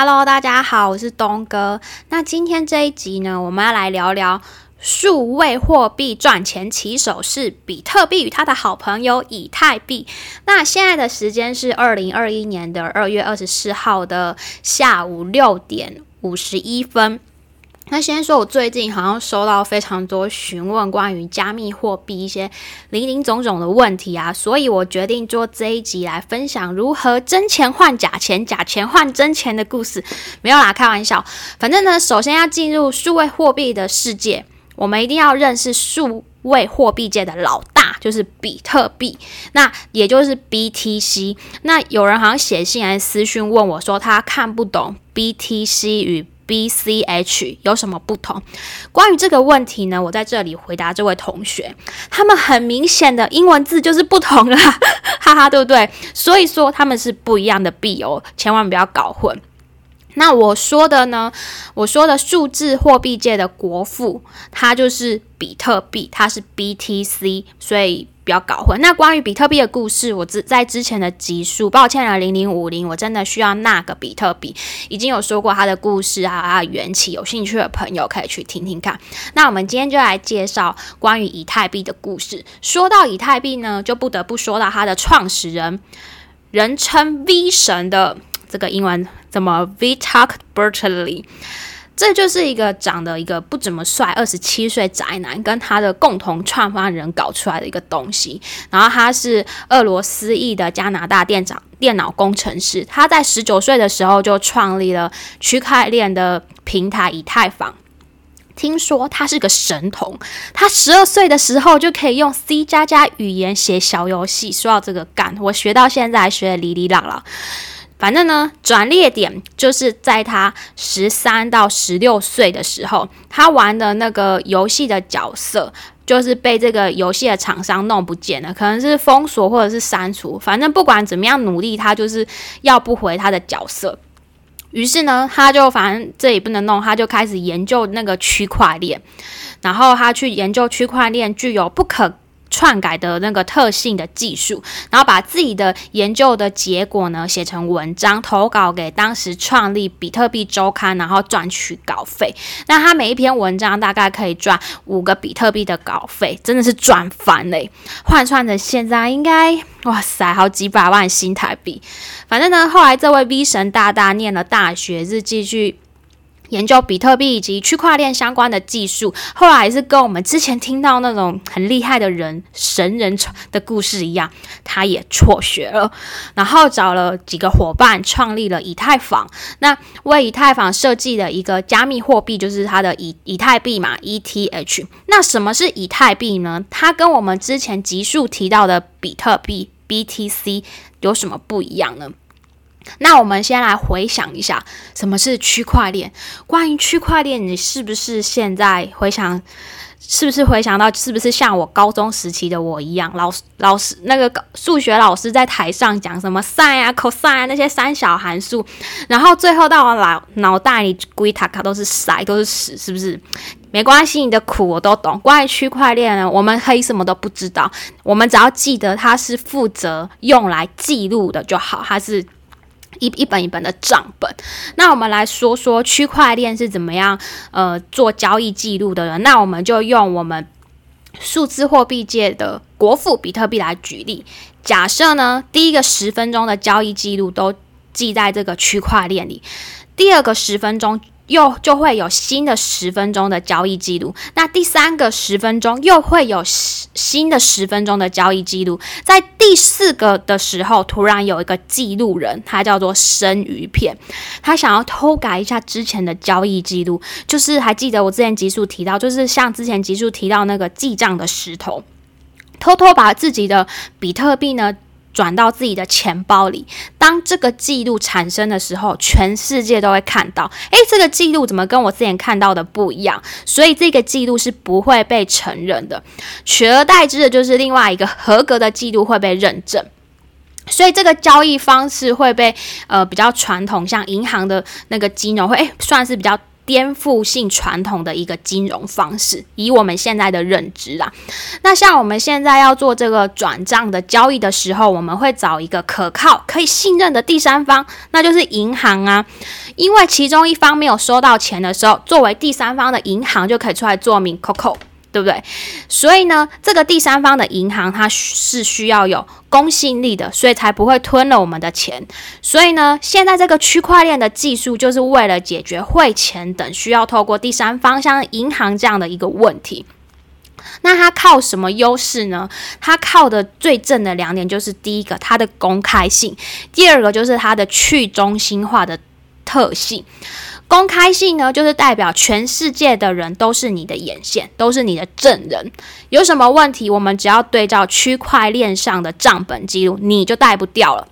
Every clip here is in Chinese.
Hello，大家好，我是东哥。那今天这一集呢，我们要来聊聊数位货币赚钱起手是比特币与他的好朋友以太币。那现在的时间是二零二一年的二月二十四号的下午六点五十一分。那先说，我最近好像收到非常多询问关于加密货币一些零零总总的问题啊，所以我决定做这一集来分享如何真钱换假钱、假钱换真钱的故事。没有啦，开玩笑。反正呢，首先要进入数位货币的世界，我们一定要认识数位货币界的老大，就是比特币，那也就是 BTC。那有人好像写信来私讯问我说，他看不懂 BTC 与 BCH 有什么不同？关于这个问题呢，我在这里回答这位同学，他们很明显的英文字就是不同啦，哈哈，对不对？所以说他们是不一样的币哦，千万不要搞混。那我说的呢，我说的数字货币界的国父，它就是比特币，它是 BTC，所以。不要搞混。那关于比特币的故事，我之在之前的集数，抱歉了零零五零，我真的需要那个比特币，已经有说过它的故事啊，啊缘起。有兴趣的朋友可以去听听看。那我们今天就来介绍关于以太币的故事。说到以太币呢，就不得不说到它的创始人，人称 V 神的这个英文怎么 Vitalik Buterin。这就是一个长得一个不怎么帅，二十七岁宅男，跟他的共同创办人搞出来的一个东西。然后他是俄罗斯裔的加拿大店长、电脑工程师。他在十九岁的时候就创立了区块链的平台以太坊。听说他是个神童，他十二岁的时候就可以用 C 加加语言写小游戏。说到这个干，我学到现在学的哩哩啦啦。反正呢，转捩点就是在他十三到十六岁的时候，他玩的那个游戏的角色，就是被这个游戏的厂商弄不见了，可能是封锁或者是删除。反正不管怎么样努力，他就是要不回他的角色。于是呢，他就反正这也不能弄，他就开始研究那个区块链，然后他去研究区块链具有不可。篡改的那个特性的技术，然后把自己的研究的结果呢写成文章，投稿给当时创立比特币周刊，然后赚取稿费。那他每一篇文章大概可以赚五个比特币的稿费，真的是赚翻嘞！换算成现在应该哇塞，好几百万新台币。反正呢，后来这位 V 神大大念了大学，日继续。研究比特币以及区块链相关的技术，后来也是跟我们之前听到那种很厉害的人神人的故事一样，他也辍学了，然后找了几个伙伴创立了以太坊。那为以太坊设计的一个加密货币就是它的以以太币嘛，ETH。那什么是以太币呢？它跟我们之前集数提到的比特币 BTC 有什么不一样呢？那我们先来回想一下，什么是区块链？关于区块链，你是不是现在回想，是不是回想到，是不是像我高中时期的我一样，老师老师那个数学老师在台上讲什么 sin 啊、cos 啊那些三小函数，然后最后到我脑脑袋里归塔卡都是塞，都是屎，是不是？没关系，你的苦我都懂。关于区块链呢，我们可以什么都不知道，我们只要记得它是负责用来记录的就好，它是。一一本一本的账本，那我们来说说区块链是怎么样呃做交易记录的呢。那我们就用我们数字货币界的国富比特币来举例。假设呢，第一个十分钟的交易记录都记在这个区块链里，第二个十分钟。又就会有新的十分钟的交易记录，那第三个十分钟又会有新的十分钟的交易记录，在第四个的时候，突然有一个记录人，他叫做生鱼片，他想要偷改一下之前的交易记录，就是还记得我之前集数提到，就是像之前集数提到那个记账的石头，偷偷把自己的比特币呢。转到自己的钱包里。当这个记录产生的时候，全世界都会看到。诶，这个记录怎么跟我之前看到的不一样？所以这个记录是不会被承认的。取而代之的就是另外一个合格的记录会被认证。所以这个交易方式会被呃比较传统，像银行的那个金融会诶算是比较颠覆性传统的一个金融方式。以我们现在的认知啊，那像我们现在要做这个转账的交易的时候，我们会找一个可靠、可以信任的第三方，那就是银行啊。因为其中一方没有收到钱的时候，作为第三方的银行就可以出来做名 COCO。对不对？所以呢，这个第三方的银行它是需要有公信力的，所以才不会吞了我们的钱。所以呢，现在这个区块链的技术就是为了解决汇钱等需要透过第三方，像银行这样的一个问题。那它靠什么优势呢？它靠的最正的两点就是第一个，它的公开性；第二个就是它的去中心化的特性。公开性呢，就是代表全世界的人都是你的眼线，都是你的证人。有什么问题，我们只要对照区块链上的账本记录，你就带不掉了。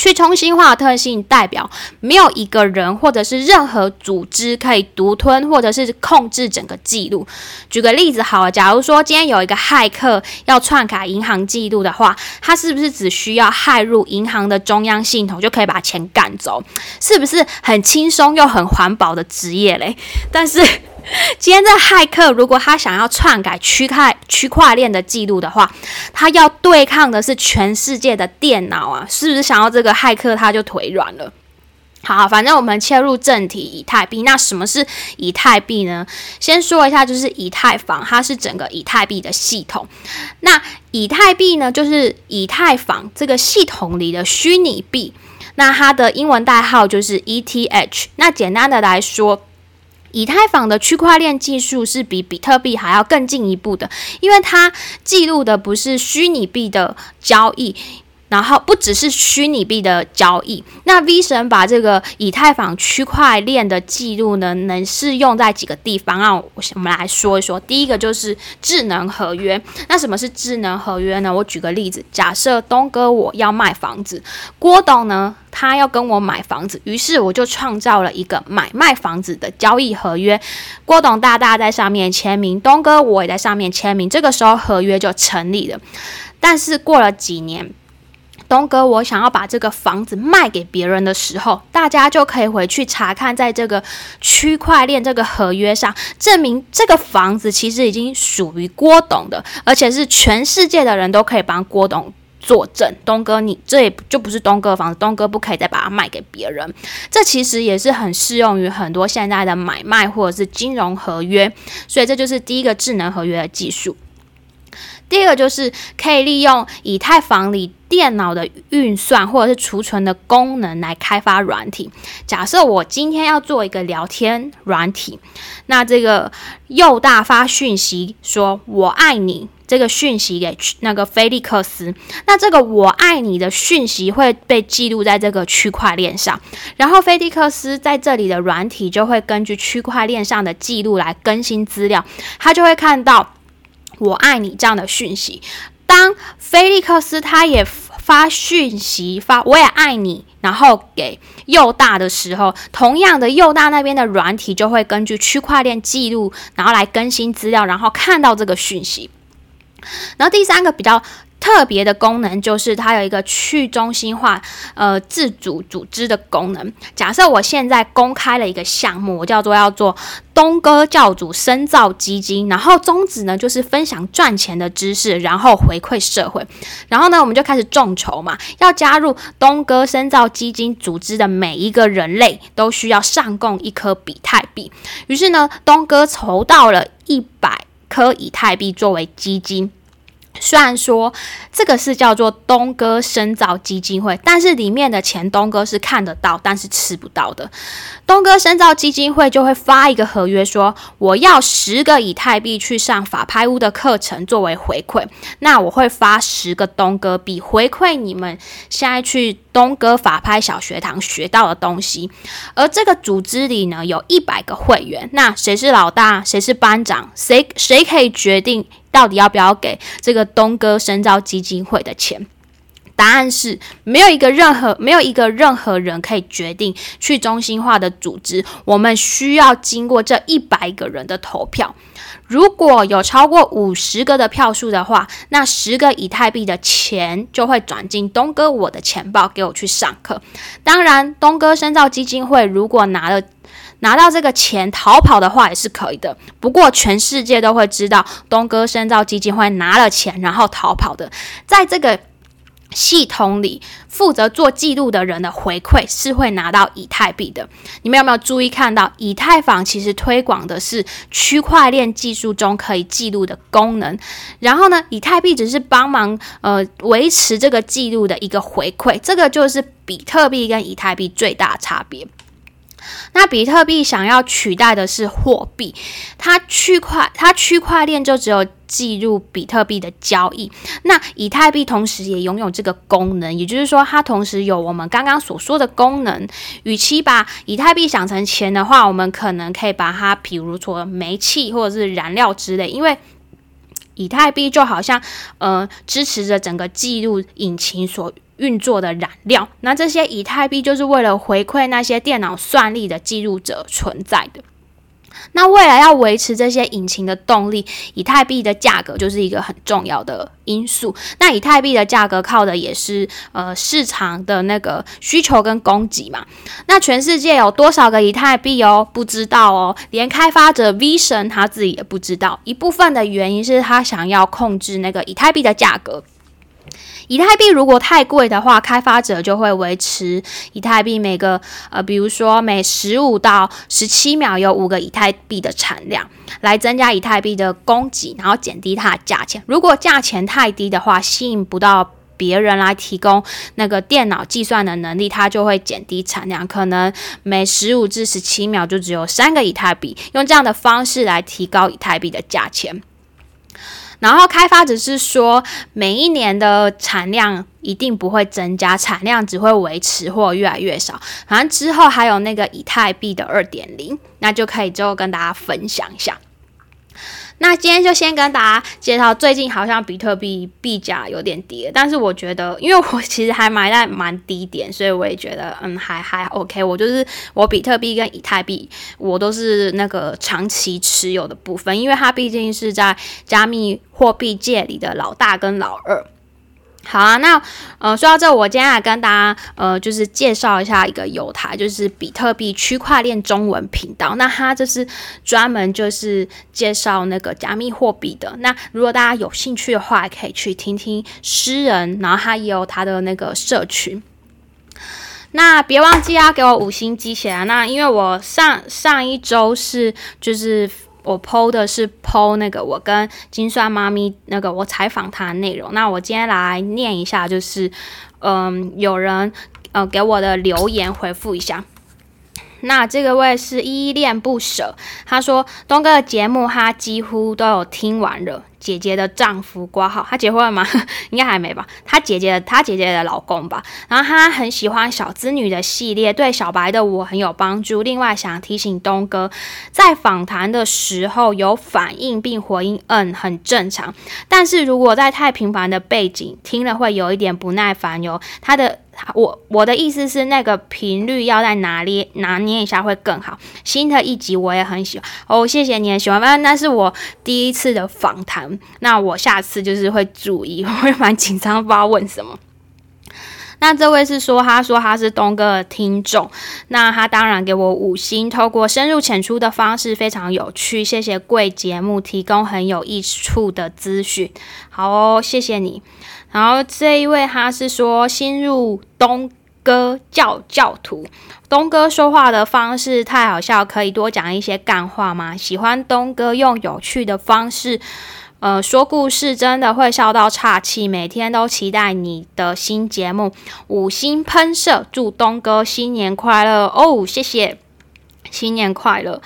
去中心化特性代表没有一个人或者是任何组织可以独吞或者是控制整个记录。举个例子，好了，假如说今天有一个骇客要篡改银行记录的话，他是不是只需要骇入银行的中央系统就可以把钱赶走？是不是很轻松又很环保的职业嘞？但是。今天这骇客如果他想要篡改区块区块链的记录的话，他要对抗的是全世界的电脑啊！是不是想要这个骇客他就腿软了？好，反正我们切入正题，以太币。那什么是以太币呢？先说一下，就是以太坊，它是整个以太币的系统。那以太币呢，就是以太坊这个系统里的虚拟币。那它的英文代号就是 ETH。那简单的来说。以太坊的区块链技术是比比特币还要更进一步的，因为它记录的不是虚拟币的交易。然后不只是虚拟币的交易，那 V 神把这个以太坊区块链的记录呢，能适用在几个地方啊？我们来说一说。第一个就是智能合约。那什么是智能合约呢？我举个例子，假设东哥我要卖房子，郭董呢他要跟我买房子，于是我就创造了一个买卖房子的交易合约。郭董大大在上面签名，东哥我也在上面签名，这个时候合约就成立了。但是过了几年。东哥，我想要把这个房子卖给别人的时候，大家就可以回去查看，在这个区块链这个合约上，证明这个房子其实已经属于郭董的，而且是全世界的人都可以帮郭董作证。东哥，你这也就不是东哥的房子，东哥不可以再把它卖给别人。这其实也是很适用于很多现在的买卖或者是金融合约，所以这就是第一个智能合约的技术。第二个就是可以利用以太坊里电脑的运算或者是储存的功能来开发软体。假设我今天要做一个聊天软体，那这个右大发讯息说“我爱你”这个讯息给那个菲利克斯，那这个“我爱你”的讯息会被记录在这个区块链上，然后菲利克斯在这里的软体就会根据区块链上的记录来更新资料，他就会看到。我爱你这样的讯息，当菲利克斯他也发讯息发我也爱你，然后给右大的时候，同样的右大那边的软体就会根据区块链记录，然后来更新资料，然后看到这个讯息。然后第三个比较。特别的功能就是它有一个去中心化、呃自主组织的功能。假设我现在公开了一个项目，我叫做要做东哥教主深造基金，然后宗旨呢就是分享赚钱的知识，然后回馈社会。然后呢，我们就开始众筹嘛，要加入东哥深造基金组织的每一个人类都需要上供一颗比特币。于是呢，东哥筹到了一百颗以太币作为基金。虽然说这个是叫做东哥深造基金会，但是里面的钱东哥是看得到，但是吃不到的。东哥深造基金会就会发一个合约，说我要十个以太币去上法拍屋的课程作为回馈，那我会发十个东哥币回馈你们现在去东哥法拍小学堂学到的东西。而这个组织里呢，有一百个会员，那谁是老大，谁是班长，谁谁可以决定？到底要不要给这个东哥深造基金会的钱？答案是没有一个任何没有一个任何人可以决定去中心化的组织。我们需要经过这一百个人的投票。如果有超过五十个的票数的话，那十个以太币的钱就会转进东哥我的钱包，给我去上课。当然，东哥深造基金会如果拿了。拿到这个钱逃跑的话也是可以的。不过全世界都会知道东哥深造基金会拿了钱然后逃跑的，在这个。系统里负责做记录的人的回馈是会拿到以太币的。你们有没有注意看到，以太坊其实推广的是区块链技术中可以记录的功能，然后呢，以太币只是帮忙呃维持这个记录的一个回馈。这个就是比特币跟以太币最大差别。那比特币想要取代的是货币，它区块它区块链就只有记录比特币的交易。那以太币同时也拥有这个功能，也就是说，它同时有我们刚刚所说的功能。与其把以太币想成钱的话，我们可能可以把它，比如说煤气或者是燃料之类，因为以太币就好像呃支持着整个记录引擎所。运作的燃料，那这些以太币就是为了回馈那些电脑算力的记录者存在的。那为了要维持这些引擎的动力，以太币的价格就是一个很重要的因素。那以太币的价格靠的也是呃市场的那个需求跟供给嘛。那全世界有多少个以太币哦？不知道哦，连开发者 V 神他自己也不知道。一部分的原因是他想要控制那个以太币的价格。以太币如果太贵的话，开发者就会维持以太币每个呃，比如说每十五到十七秒有五个以太币的产量，来增加以太币的供给，然后减低它的价钱。如果价钱太低的话，吸引不到别人来提供那个电脑计算的能力，它就会减低产量，可能每十五至十七秒就只有三个以太币，用这样的方式来提高以太币的价钱。然后开发者是说，每一年的产量一定不会增加，产量只会维持或越来越少。反正之后还有那个以太币的二点零，那就可以之后跟大家分享一下。那今天就先跟大家介绍，最近好像比特币币价有点跌，但是我觉得，因为我其实还买在蛮低点，所以我也觉得，嗯，还还 OK。我就是我比特币跟以太币，我都是那个长期持有的部分，因为它毕竟是在加密货币界里的老大跟老二。好啊，那呃，说到这，我今天来跟大家呃，就是介绍一下一个有台，就是比特币区块链中文频道。那它就是专门就是介绍那个加密货币的。那如果大家有兴趣的话，可以去听听诗人，然后他也有他的那个社群。那别忘记要给我五星机血啊！那因为我上上一周是就是。我剖的是剖那个我跟金算妈咪那个我采访她的内容。那我今天来念一下，就是嗯，有人呃给我的留言回复一下。那这个位是依恋不舍，他说东哥的节目他几乎都有听完了。姐姐的丈夫挂号，他结婚了吗？应该还没吧。他姐姐，他姐姐的老公吧。然后他很喜欢小资女的系列，对小白的我很有帮助。另外想提醒东哥，在访谈的时候有反应并回应，嗯，很正常。但是如果在太频繁的背景听了，会有一点不耐烦哟。他的。我我的意思是，那个频率要在哪里拿捏一下会更好。新的一集我也很喜欢哦，谢谢你喜欢。反正那是我第一次的访谈，那我下次就是会注意，我 会蛮紧张，不知道问什么。那这位是说，他说他是东哥的听众，那他当然给我五星，透过深入浅出的方式非常有趣，谢谢贵节目提供很有益处的资讯，好哦，谢谢你。然后这一位他是说新入东哥教教徒，东哥说话的方式太好笑，可以多讲一些干话吗？喜欢东哥用有趣的方式，呃，说故事真的会笑到岔气。每天都期待你的新节目，五星喷射，祝东哥新年快乐哦！谢谢，新年快乐。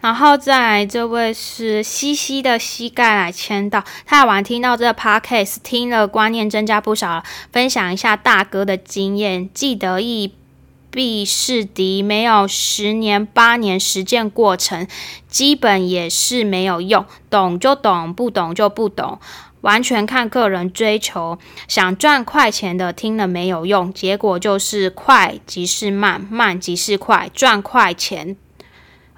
然后再来这位是西西的膝盖来签到，太晚听到这个 podcast，听了观念增加不少。分享一下大哥的经验，既得意必是敌，没有十年八年实践过程，基本也是没有用。懂就懂，不懂就不懂，完全看个人追求。想赚快钱的听了没有用，结果就是快即是慢，慢即是快，赚快钱。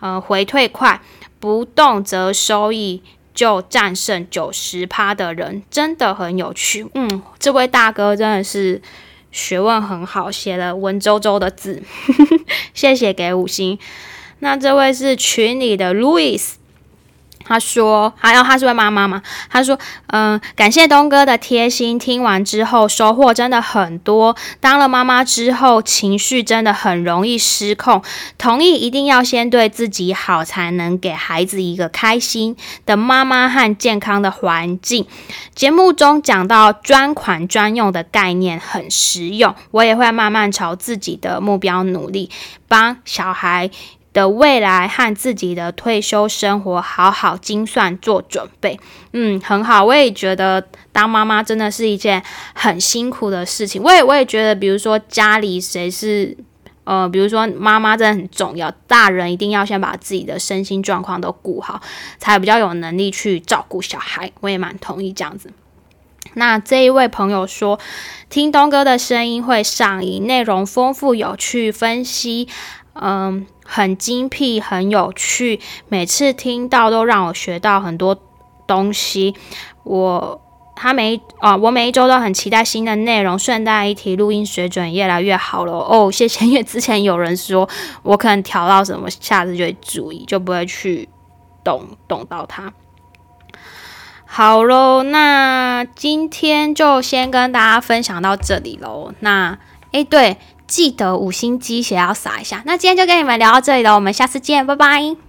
呃，回退快，不动则收益就战胜九十趴的人，真的很有趣。嗯，这位大哥真的是学问很好，写了文绉绉的字，谢谢给五星。那这位是群里的 Louis。他说：“还有，他是位妈妈嘛？他说，嗯，感谢东哥的贴心。听完之后，收获真的很多。当了妈妈之后，情绪真的很容易失控。同意一定要先对自己好，才能给孩子一个开心的妈妈和健康的环境。节目中讲到专款专用的概念很实用，我也会慢慢朝自己的目标努力，帮小孩。”的未来和自己的退休生活好好精算做准备，嗯，很好。我也觉得当妈妈真的是一件很辛苦的事情。我也我也觉得，比如说家里谁是呃，比如说妈妈真的很重要，大人一定要先把自己的身心状况都顾好，才比较有能力去照顾小孩。我也蛮同意这样子。那这一位朋友说，听东哥的声音会上瘾，内容丰富有趣，分析嗯。很精辟，很有趣，每次听到都让我学到很多东西。我他每啊，我每一周都很期待新的内容。顺带一提，录音水准越来越好了哦，谢谢。因为之前有人说我可能调到什么，下次就会注意，就不会去动动到它。好喽，那今天就先跟大家分享到这里喽。那诶，对。记得五星鸡血要撒一下。那今天就跟你们聊到这里了，我们下次见，拜拜。